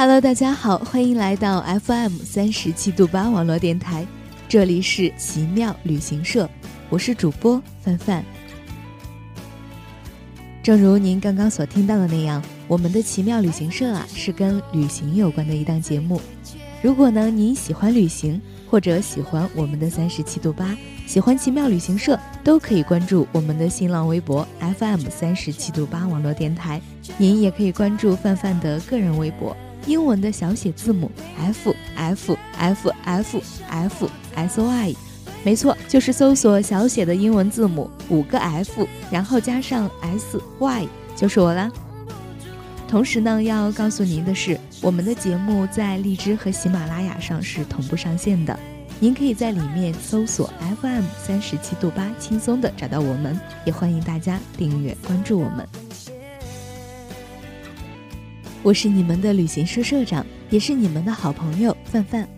Hello，大家好，欢迎来到 FM 三十七度八网络电台，这里是奇妙旅行社，我是主播范范。正如您刚刚所听到的那样，我们的奇妙旅行社啊是跟旅行有关的一档节目。如果呢您喜欢旅行，或者喜欢我们的三十七度八，喜欢奇妙旅行社，都可以关注我们的新浪微博 FM 三十七度八网络电台。您也可以关注范范的个人微博。英文的小写字母 F F F F F S O I，没错，就是搜索小写的英文字母五个 F，然后加上 S Y，就是我啦。同时呢，要告诉您的是，我们的节目在荔枝和喜马拉雅上是同步上线的，您可以在里面搜索 FM 三十七度八，轻松的找到我们，也欢迎大家订阅关注我们。我是你们的旅行社社长，也是你们的好朋友范范。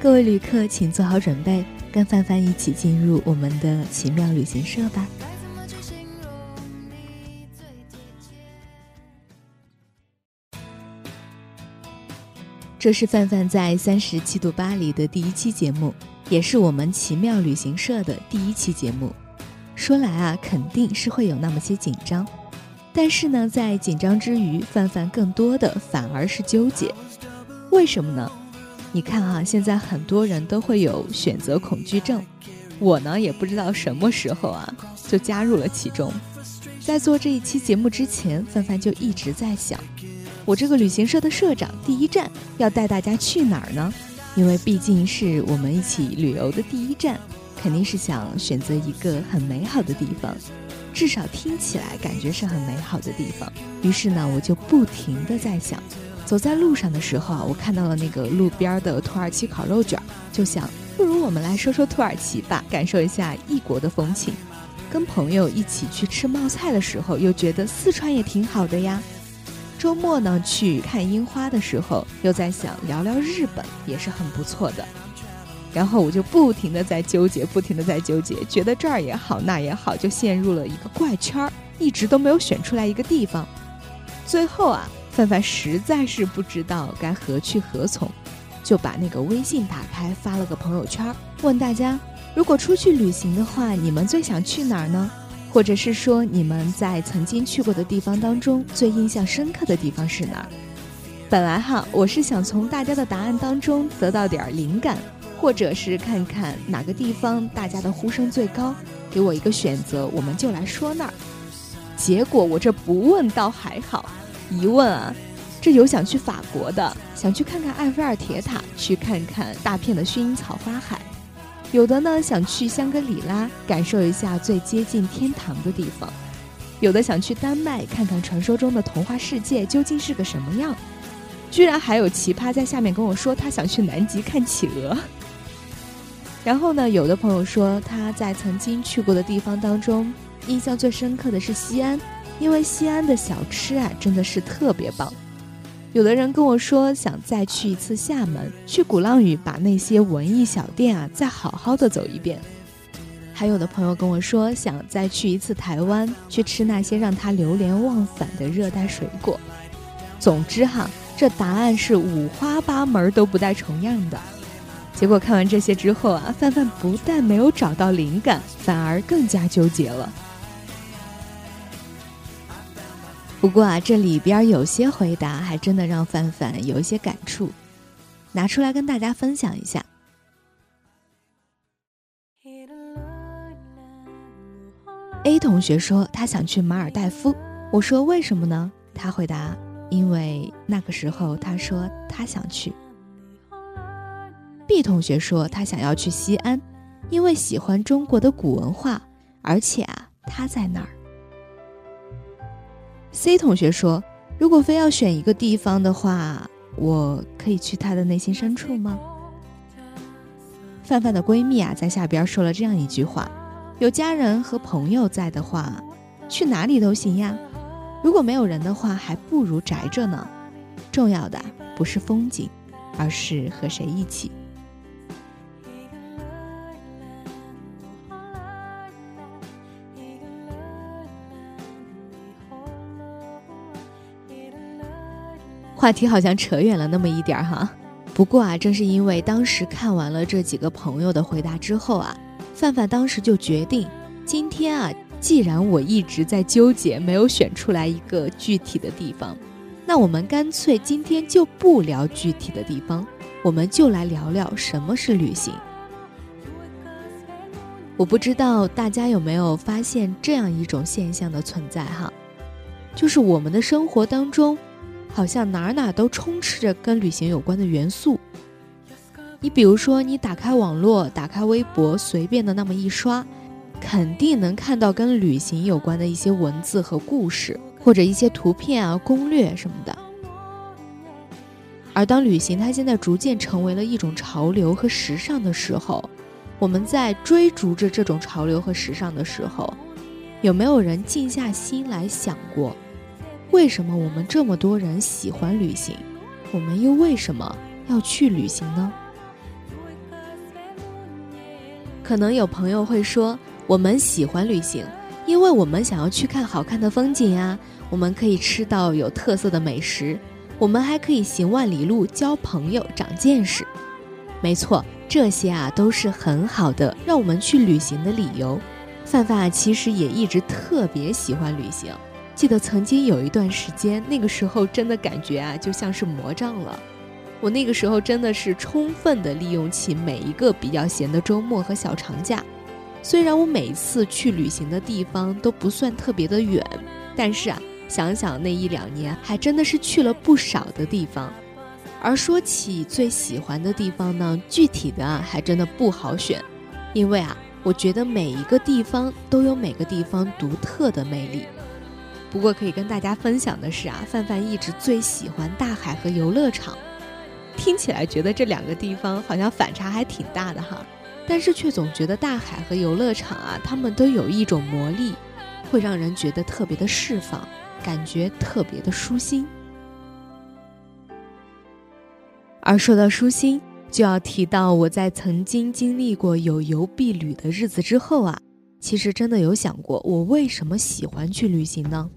各位旅客，请做好准备，跟范范一起进入我们的奇妙旅行社吧。这是范范在三十七度八里的第一期节目，也是我们奇妙旅行社的第一期节目。说来啊，肯定是会有那么些紧张。但是呢，在紧张之余，范范更多的反而是纠结。为什么呢？你看啊，现在很多人都会有选择恐惧症，我呢也不知道什么时候啊就加入了其中。在做这一期节目之前，范范就一直在想，我这个旅行社的社长第一站要带大家去哪儿呢？因为毕竟是我们一起旅游的第一站，肯定是想选择一个很美好的地方。至少听起来感觉是很美好的地方。于是呢，我就不停的在想，走在路上的时候啊，我看到了那个路边的土耳其烤肉卷，就想，不如我们来说说土耳其吧，感受一下异国的风情。跟朋友一起去吃冒菜的时候，又觉得四川也挺好的呀。周末呢，去看樱花的时候，又在想聊聊日本也是很不错的。然后我就不停的在纠结，不停的在纠结，觉得这儿也好，那也好，就陷入了一个怪圈儿，一直都没有选出来一个地方。最后啊，范范实在是不知道该何去何从，就把那个微信打开，发了个朋友圈，问大家：如果出去旅行的话，你们最想去哪儿呢？或者是说你们在曾经去过的地方当中，最印象深刻的地方是哪儿？本来哈，我是想从大家的答案当中得到点灵感。或者是看看哪个地方大家的呼声最高，给我一个选择，我们就来说那儿。结果我这不问倒还好，一问啊，这有想去法国的，想去看看埃菲尔铁塔，去看看大片的薰衣草花海；有的呢想去香格里拉，感受一下最接近天堂的地方；有的想去丹麦，看看传说中的童话世界究竟是个什么样。居然还有奇葩在下面跟我说他想去南极看企鹅。然后呢，有的朋友说他在曾经去过的地方当中，印象最深刻的是西安，因为西安的小吃啊真的是特别棒。有的人跟我说想再去一次厦门，去鼓浪屿把那些文艺小店啊再好好的走一遍。还有的朋友跟我说想再去一次台湾，去吃那些让他流连忘返的热带水果。总之哈。这答案是五花八门都不带重样的，结果看完这些之后啊，范范不但没有找到灵感，反而更加纠结了。不过啊，这里边有些回答还真的让范范有一些感触，拿出来跟大家分享一下。A 同学说他想去马尔代夫，我说为什么呢？他回答。因为那个时候，他说他想去。B 同学说他想要去西安，因为喜欢中国的古文化，而且啊，他在那儿。C 同学说，如果非要选一个地方的话，我可以去他的内心深处吗？范范的闺蜜啊，在下边说了这样一句话：有家人和朋友在的话，去哪里都行呀。如果没有人的话，还不如宅着呢。重要的不是风景，而是和谁一起。话题好像扯远了那么一点儿哈。不过啊，正是因为当时看完了这几个朋友的回答之后啊，范范当时就决定，今天啊。既然我一直在纠结，没有选出来一个具体的地方，那我们干脆今天就不聊具体的地方，我们就来聊聊什么是旅行。我不知道大家有没有发现这样一种现象的存在哈，就是我们的生活当中，好像哪哪都充斥着跟旅行有关的元素。你比如说，你打开网络，打开微博，随便的那么一刷。肯定能看到跟旅行有关的一些文字和故事，或者一些图片啊、攻略什么的。而当旅行它现在逐渐成为了一种潮流和时尚的时候，我们在追逐着这种潮流和时尚的时候，有没有人静下心来想过，为什么我们这么多人喜欢旅行，我们又为什么要去旅行呢？可能有朋友会说。我们喜欢旅行，因为我们想要去看好看的风景啊，我们可以吃到有特色的美食，我们还可以行万里路交朋友、长见识。没错，这些啊都是很好的让我们去旅行的理由。范范其实也一直特别喜欢旅行，记得曾经有一段时间，那个时候真的感觉啊就像是魔杖了。我那个时候真的是充分的利用起每一个比较闲的周末和小长假。虽然我每次去旅行的地方都不算特别的远，但是啊，想想那一两年，还真的是去了不少的地方。而说起最喜欢的地方呢，具体的啊，还真的不好选，因为啊，我觉得每一个地方都有每个地方独特的魅力。不过可以跟大家分享的是啊，范范一直最喜欢大海和游乐场，听起来觉得这两个地方好像反差还挺大的哈。但是却总觉得大海和游乐场啊，他们都有一种魔力，会让人觉得特别的释放，感觉特别的舒心。而说到舒心，就要提到我在曾经经历过有游必旅的日子之后啊，其实真的有想过，我为什么喜欢去旅行呢？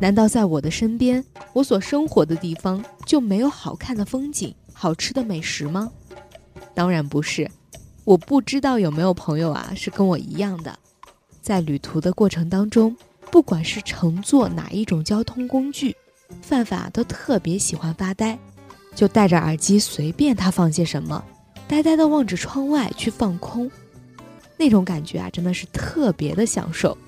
难道在我的身边，我所生活的地方就没有好看的风景、好吃的美食吗？当然不是。我不知道有没有朋友啊，是跟我一样的，在旅途的过程当中，不管是乘坐哪一种交通工具，范范都特别喜欢发呆，就戴着耳机，随便他放些什么，呆呆的望着窗外去放空。那种感觉啊，真的是特别的享受。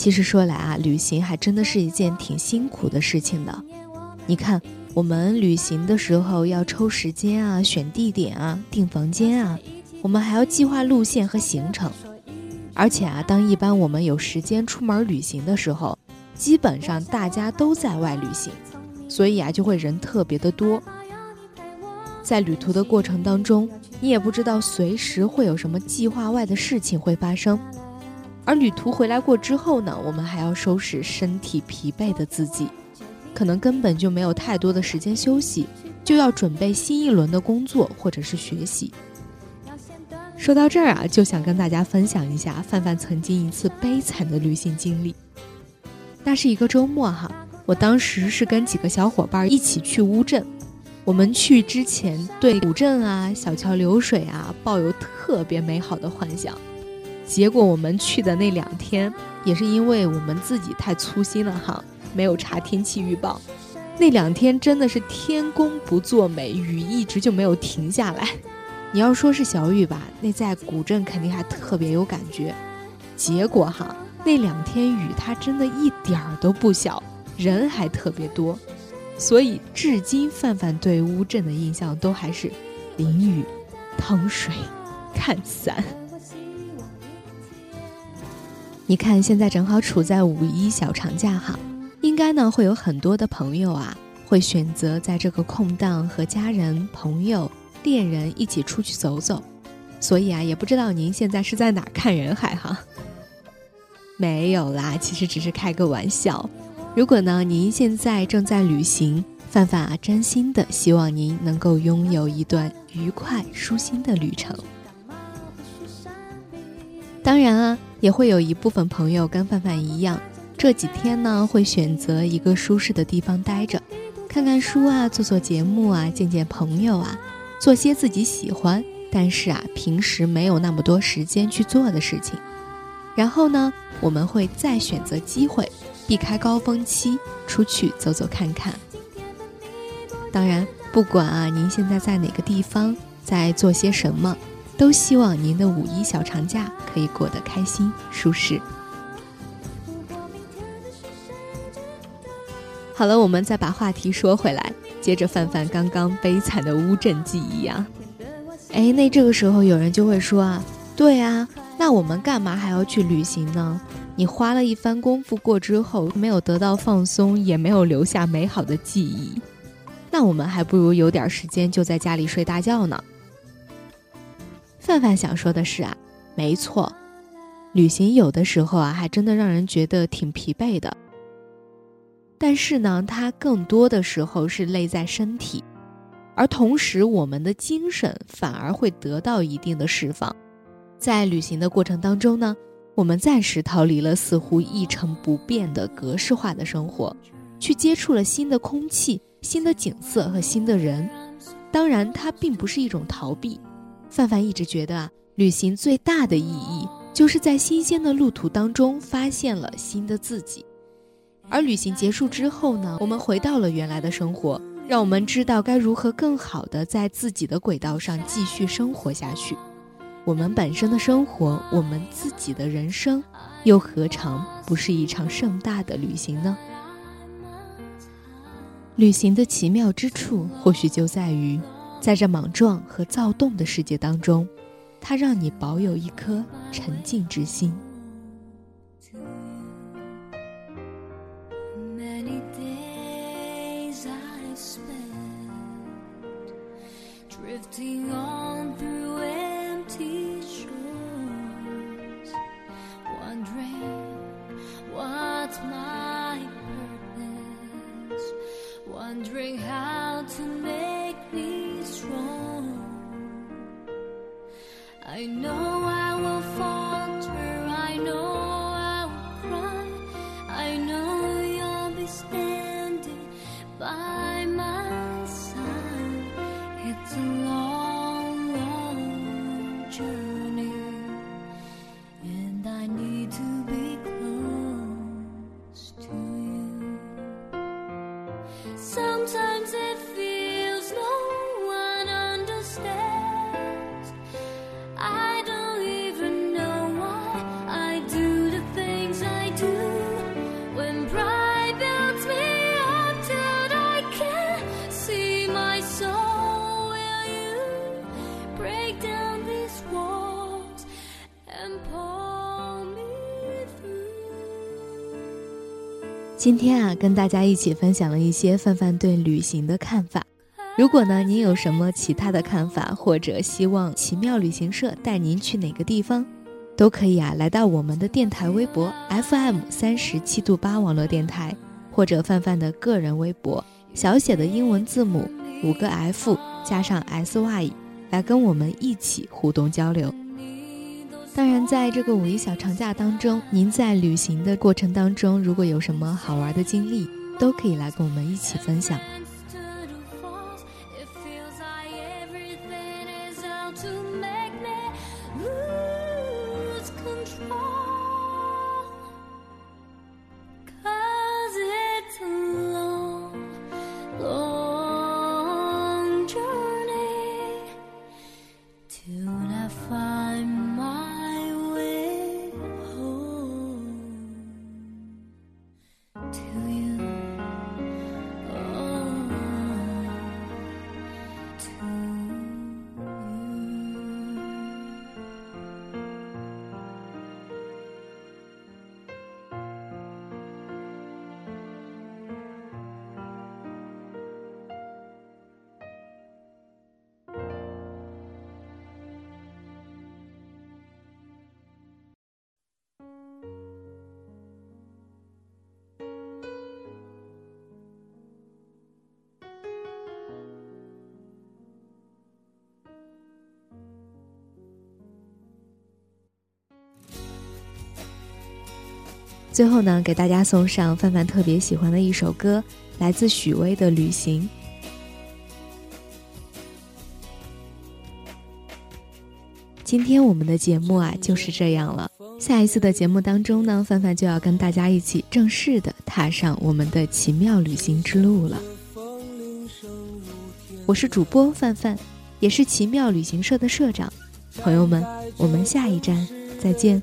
其实说来啊，旅行还真的是一件挺辛苦的事情的。你看，我们旅行的时候要抽时间啊，选地点啊，订房间啊，我们还要计划路线和行程。而且啊，当一般我们有时间出门旅行的时候，基本上大家都在外旅行，所以啊，就会人特别的多。在旅途的过程当中，你也不知道随时会有什么计划外的事情会发生。而旅途回来过之后呢，我们还要收拾身体疲惫的自己，可能根本就没有太多的时间休息，就要准备新一轮的工作或者是学习。说到这儿啊，就想跟大家分享一下范范曾经一次悲惨的旅行经历。那是一个周末哈，我当时是跟几个小伙伴一起去乌镇。我们去之前对古镇啊、小桥流水啊抱有特别美好的幻想。结果我们去的那两天，也是因为我们自己太粗心了哈，没有查天气预报。那两天真的是天公不作美，雨一直就没有停下来。你要说是小雨吧，那在古镇肯定还特别有感觉。结果哈，那两天雨它真的一点儿都不小，人还特别多。所以至今范范对乌镇的印象都还是淋雨、趟水、看伞。你看，现在正好处在五一小长假哈，应该呢会有很多的朋友啊，会选择在这个空档和家人、朋友、恋人一起出去走走。所以啊，也不知道您现在是在哪看人海哈？没有啦，其实只是开个玩笑。如果呢您现在正在旅行，范范啊真心的希望您能够拥有一段愉快舒心的旅程。当然啊。也会有一部分朋友跟范范一样，这几天呢会选择一个舒适的地方待着，看看书啊，做做节目啊，见见朋友啊，做些自己喜欢但是啊平时没有那么多时间去做的事情。然后呢，我们会再选择机会，避开高峰期，出去走走看看。当然，不管啊您现在在哪个地方，在做些什么。都希望您的五一小长假可以过得开心舒适。好了，我们再把话题说回来，接着范范刚刚悲惨的乌镇记忆啊。哎，那这个时候有人就会说啊，对啊，那我们干嘛还要去旅行呢？你花了一番功夫过之后，没有得到放松，也没有留下美好的记忆，那我们还不如有点时间就在家里睡大觉呢。范范想说的是啊，没错，旅行有的时候啊，还真的让人觉得挺疲惫的。但是呢，它更多的时候是累在身体，而同时我们的精神反而会得到一定的释放。在旅行的过程当中呢，我们暂时逃离了似乎一成不变的格式化的生活，去接触了新的空气、新的景色和新的人。当然，它并不是一种逃避。范范一直觉得啊，旅行最大的意义就是在新鲜的路途当中发现了新的自己。而旅行结束之后呢，我们回到了原来的生活，让我们知道该如何更好的在自己的轨道上继续生活下去。我们本身的生活，我们自己的人生，又何尝不是一场盛大的旅行呢？旅行的奇妙之处，或许就在于。在这莽撞和躁动的世界当中，它让你保有一颗沉静之心。今天啊跟大家一起分享了一些范范对旅行的看法。如果呢您有什么其他的看法或者希望奇妙旅行社带您去哪个地方都可以啊来到我们的电台微博 fm 三十七度八网络电台或者范范的个人微博小写的英文字母五个 f 加上 sy 来跟我们一起互动交流。当然，在这个五一小长假当中，您在旅行的过程当中，如果有什么好玩的经历，都可以来跟我们一起分享。最后呢，给大家送上范范特别喜欢的一首歌，来自许巍的《旅行》。今天我们的节目啊就是这样了。下一次的节目当中呢，范范就要跟大家一起正式的踏上我们的奇妙旅行之路了。我是主播范范，也是奇妙旅行社的社长。朋友们，我们下一站再见。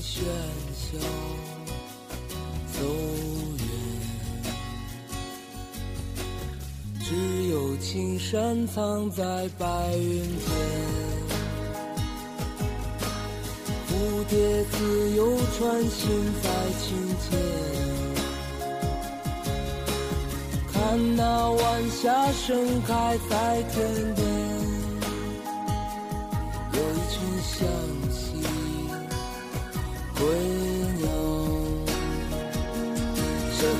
喧嚣走远，只有青山藏在白云间。蝴蝶自由穿行在清间，看那晚霞盛开在天边，有一群向。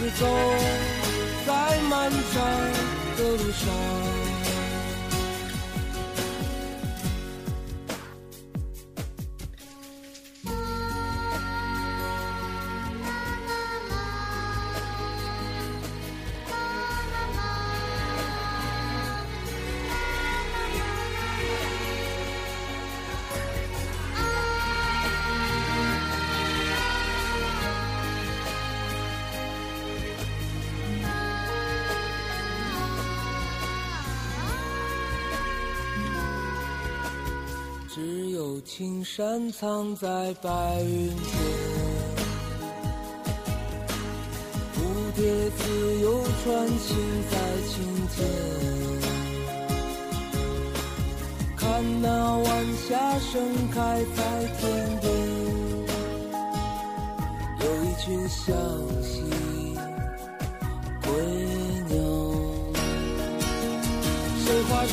是走在漫长的路上。青山藏在白云间，蝴蝶自由穿行在青天，看那晚霞盛开在天边，有一群向西归鸟，谁画出